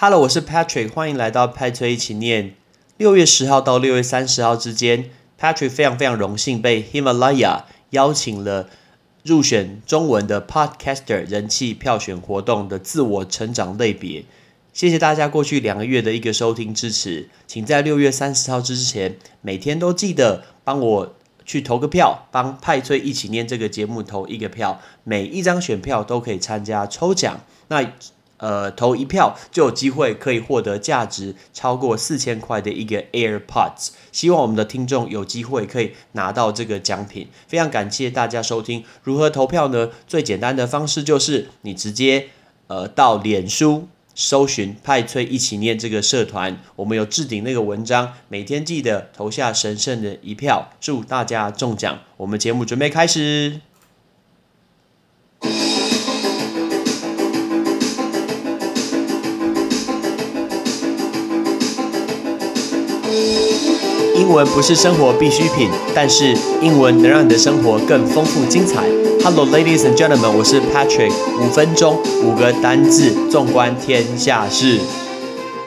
Hello，我是 Patrick，欢迎来到派崔一起念。六月十号到六月三十号之间，Patrick 非常非常荣幸被 Himalaya 邀请了入选中文的 Podcaster 人气票选活动的自我成长类别。谢谢大家过去两个月的一个收听支持，请在六月三十号之前每天都记得帮我去投个票，帮派崔一起念这个节目投一个票，每一张选票都可以参加抽奖。那呃，投一票就有机会可以获得价值超过四千块的一个 AirPods。希望我们的听众有机会可以拿到这个奖品。非常感谢大家收听。如何投票呢？最简单的方式就是你直接呃到脸书搜寻派崔一起念这个社团，我们有置顶那个文章，每天记得投下神圣的一票，祝大家中奖。我们节目准备开始。英文不是生活必需品，但是英文能让你的生活更丰富精彩。Hello, ladies and gentlemen，我是 Patrick。五分钟，五个单字，纵观天下事。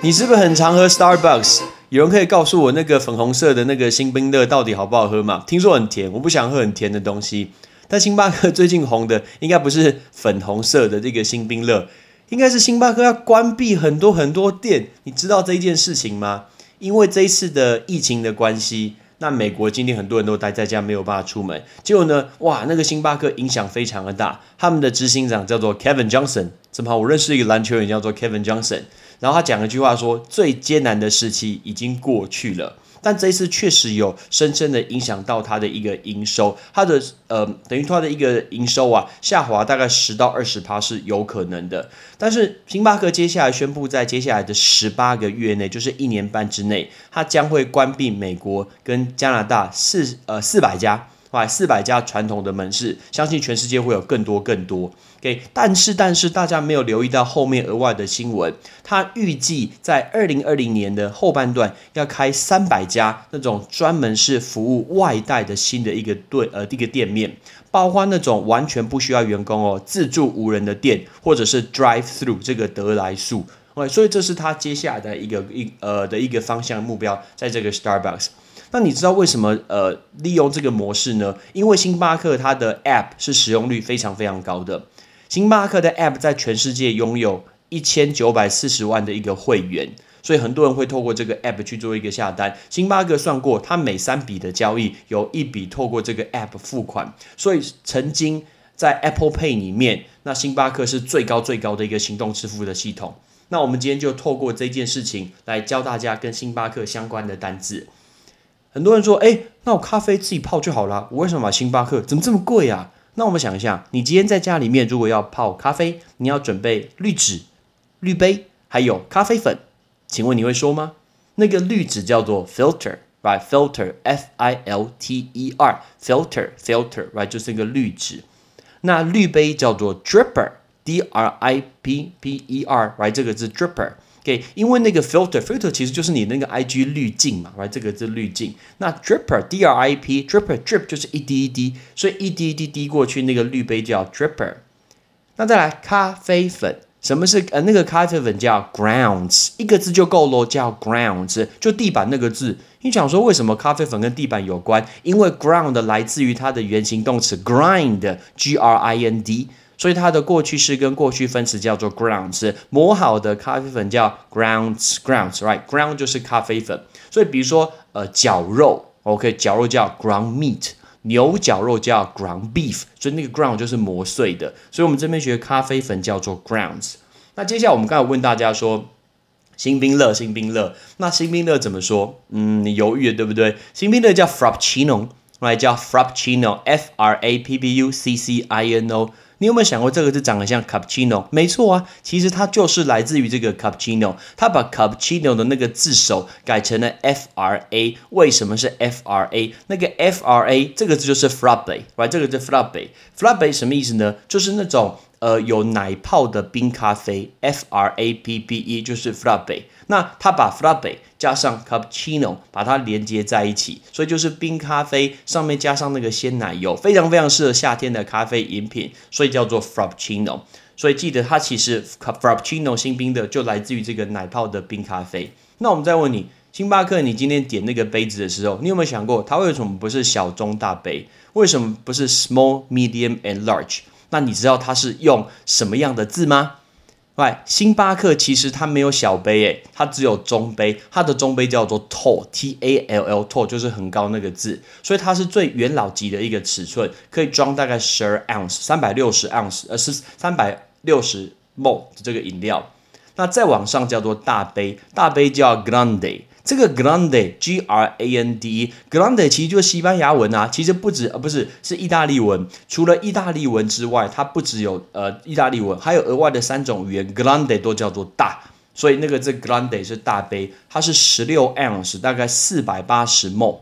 你是不是很常喝 Starbucks？有人可以告诉我那个粉红色的那个新冰乐到底好不好喝吗？听说很甜，我不想喝很甜的东西。但星巴克最近红的应该不是粉红色的这个新冰乐，应该是星巴克要关闭很多很多店。你知道这一件事情吗？因为这一次的疫情的关系，那美国今天很多人都待在家，没有办法出门。结果呢，哇，那个星巴克影响非常的大。他们的执行长叫做 Kevin Johnson，怎么好？我认识一个篮球员叫做 Kevin Johnson，然后他讲了一句话说：“最艰难的时期已经过去了。”但这一次确实有深深的影响到它的一个营收，它的呃等于它的一个营收啊下滑大概十到二十趴是有可能的。但是星巴克接下来宣布，在接下来的十八个月内，就是一年半之内，它将会关闭美国跟加拿大四呃四百家。哇，四百家传统的门市，相信全世界会有更多更多。OK，但是但是大家没有留意到后面额外的新闻，他预计在二零二零年的后半段要开三百家那种专门是服务外带的新的一个对呃一个店面，包括那种完全不需要员工哦，自助无人的店，或者是 drive through 这个得来速。OK，所以这是他接下来的一个一呃的一个方向目标，在这个 Starbucks。那你知道为什么呃利用这个模式呢？因为星巴克它的 App 是使用率非常非常高的。星巴克的 App 在全世界拥有一千九百四十万的一个会员，所以很多人会透过这个 App 去做一个下单。星巴克算过，它每三笔的交易有一笔透过这个 App 付款，所以曾经在 Apple Pay 里面，那星巴克是最高最高的一个行动支付的系统。那我们今天就透过这件事情来教大家跟星巴克相关的单字。很多人说：“哎，那我咖啡自己泡就好了，我为什么买星巴克？怎么这么贵啊？”那我们想一下，你今天在家里面如果要泡咖啡，你要准备滤纸、滤杯，还有咖啡粉，请问你会说吗？那个滤纸叫做 filter，right？filter，f i l t e r，filter，filter，right？就是一个滤纸。那滤杯叫做 dripper，d r i p p e r，right？这个是 dripper。OK，因为那个 filter，filter 其实就是你那个 IG 滤镜嘛，right？这个是滤镜。那 dripper，D R I P，dripper，drip 就是一滴一滴，所以一滴一滴滴过去，那个滤杯叫 dripper。那再来咖啡粉，什么是呃那个咖啡粉叫 grounds，一个字就够咯，叫 grounds，就地板那个字。你想说为什么咖啡粉跟地板有关？因为 ground 来自于它的原形动词 grind，G R I N D。所以它的过去式跟过去分词叫做 grounds，磨好的咖啡粉叫 grounds，grounds，right？ground 就是咖啡粉。所以比如说，呃，绞肉，OK，绞肉叫 ground meat，牛绞肉叫 ground beef，所以那个 ground 就是磨碎的。所以我们这边学咖啡粉叫做 grounds。那接下来我们刚才问大家说，新冰乐，新冰乐，那新冰乐怎么说？嗯，你犹豫了对不对？新冰乐叫 frappuccino，来叫 frappuccino，F R A P P U C C I N O。你有没有想过这个字长得像 cappuccino？没错啊，其实它就是来自于这个 cappuccino。它把 cappuccino 的那个字首改成了 f r a。为什么是 f r a？那个 f r a 这个字就是 frappe，right？这个字 frappe。frappe 什么意思呢？就是那种呃有奶泡的冰咖啡。f r a p p e 就是 frappe。那它把 frappe 加上 cappuccino 把它连接在一起，所以就是冰咖啡上面加上那个鲜奶油，非常非常适合夏天的咖啡饮品，所以叫做 frappuccino。所以记得它其实 Frappuccino 新冰的就来自于这个奶泡的冰咖啡。那我们再问你，星巴克你今天点那个杯子的时候，你有没有想过它为什么不是小中大杯？为什么不是 small、medium and large？那你知道它是用什么样的字吗？喂，星巴克其实它没有小杯诶，它只有中杯，它的中杯叫做 tall，t a l l tall 就是很高那个字，所以它是最元老级的一个尺寸，可以装大概十二 ounce，三百六十 ounce，呃是三百六十 ml 这个饮料。那再往上叫做大杯，大杯叫 grande。这个 grande，G R A N D grande 其实就是西班牙文啊，其实不止，呃不是，是意大利文。除了意大利文之外，它不只有呃意大利文，还有额外的三种语言，grande 都叫做大。所以那个这 grande 是大杯，它是十六 ounce，大概四百八十 ml。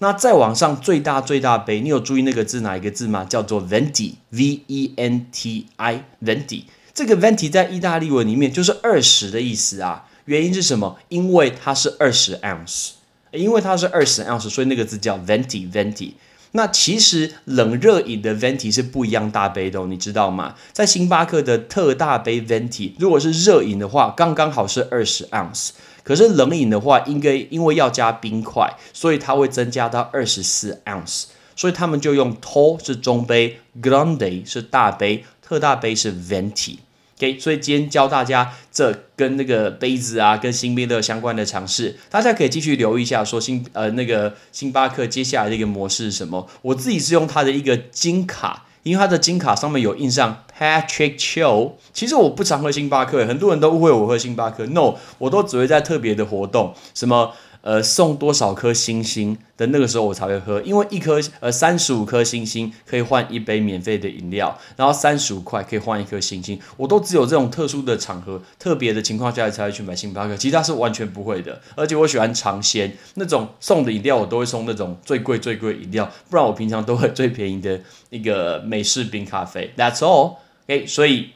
那再往上最大最大杯，你有注意那个字哪一个字吗？叫做 venti，V E N T I，venti。这个 venti 在意大利文里面就是二十的意思啊。原因是什么？因为它是二十 ounce，因为它是二十 ounce，所以那个字叫 venti venti。那其实冷热饮的 venti 是不一样大杯的，哦你知道吗？在星巴克的特大杯 venti，如果是热饮的话，刚刚好是二十 ounce。可是冷饮的话，应该因为要加冰块，所以它会增加到二十四 ounce。所以他们就用 tall 是中杯，grande 是大杯，特大杯是 venti。所以今天教大家这跟那个杯子啊，跟新冰乐相关的尝试，大家可以继续留意一下，说星呃那个星巴克接下来的一个模式是什么？我自己是用它的一个金卡，因为它的金卡上面有印上 Patrick Cho。其实我不常喝星巴克，很多人都误会我喝星巴克，No，我都只会在特别的活动，什么。呃，送多少颗星星的那个时候我才会喝，因为一颗呃三十五颗星星可以换一杯免费的饮料，然后三十五块可以换一颗星星，我都只有这种特殊的场合、特别的情况下才会去买星巴克，其他是完全不会的。而且我喜欢尝鲜，那种送的饮料我都会送那种最贵最贵饮料，不然我平常都会最便宜的一个美式冰咖啡。That's all，OK，所以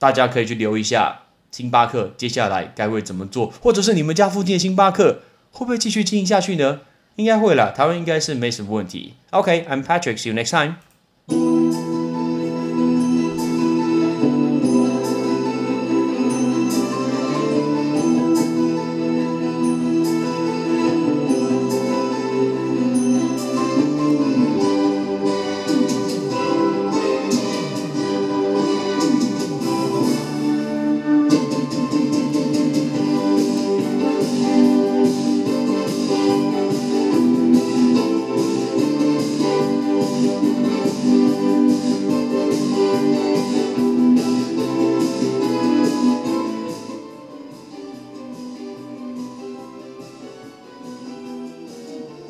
大家可以去留意一下星巴克接下来该会怎么做，或者是你们家附近的星巴克。会不会继续经营下去呢？应该会了，台湾应该是没什么问题。OK，I'm Patrick，see you next time。